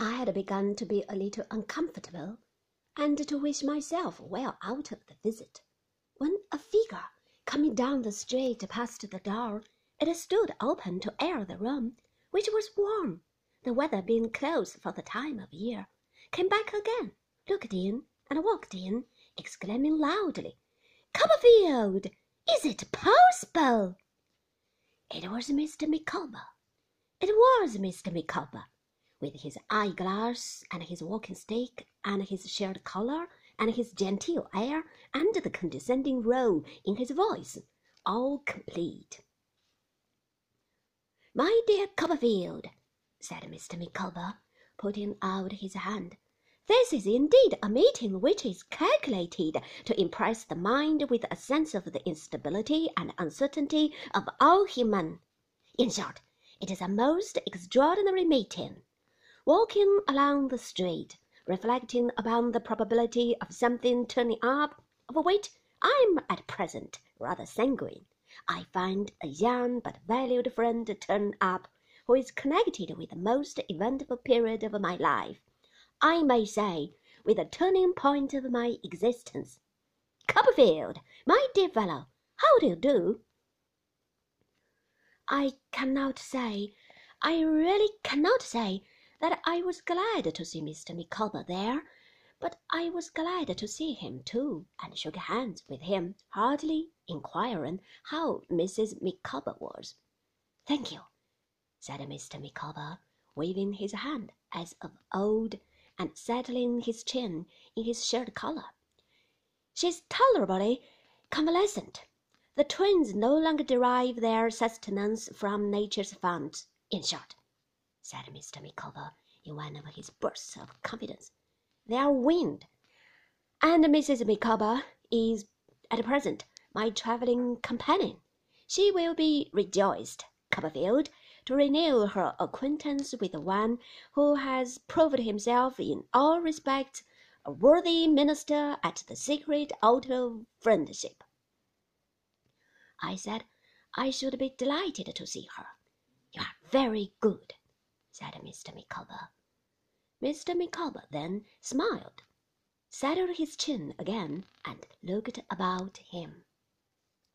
I had begun to be a little uncomfortable, and to wish myself well out of the visit, when a figure coming down the street past the door it stood open to air the room, which was warm, the weather being close for the time of year, came back again, looked in, and walked in, exclaiming loudly, Copperfield! Is it possible? It was Mr. Micawber. It was Mr. Micawber, with his eyeglass and his walking stick and his shirt collar and his genteel air and the condescending roll in his voice, all complete. My dear Copperfield, said Mr. Micawber, putting out his hand, this is indeed a meeting which is calculated to impress the mind with a sense of the instability and uncertainty of all human. In short, it is a most extraordinary meeting. Walking along the street, reflecting upon the probability of something turning up, of which I am at present rather sanguine, I find a young but valued friend turn up, who is connected with the most eventful period of my life, I may say, with the turning point of my existence. Copperfield, my dear fellow, how do you do? I cannot say, I really cannot say, that I was glad to see Mr. Micawber there but I was glad to see him too, and shook hands with him, hardly inquiring how Mrs. Micawber was. Thank you, said Mr. Micawber, waving his hand as of old, and settling his chin in his shirt collar. She's tolerably convalescent. The twins no longer derive their sustenance from nature's founts. In short, said Mr. Micawber in one of his bursts of confidence, they are weaned, and Mrs. Micawber is at present my travelling companion. She will be rejoiced, Copperfield, to renew her acquaintance with one who has proved himself in all respects a worthy minister at the secret altar of friendship. I said I should be delighted to see her. You are very good, said Mr. Micawber. Mr. Micawber then smiled, settled his chin again, and looked about him.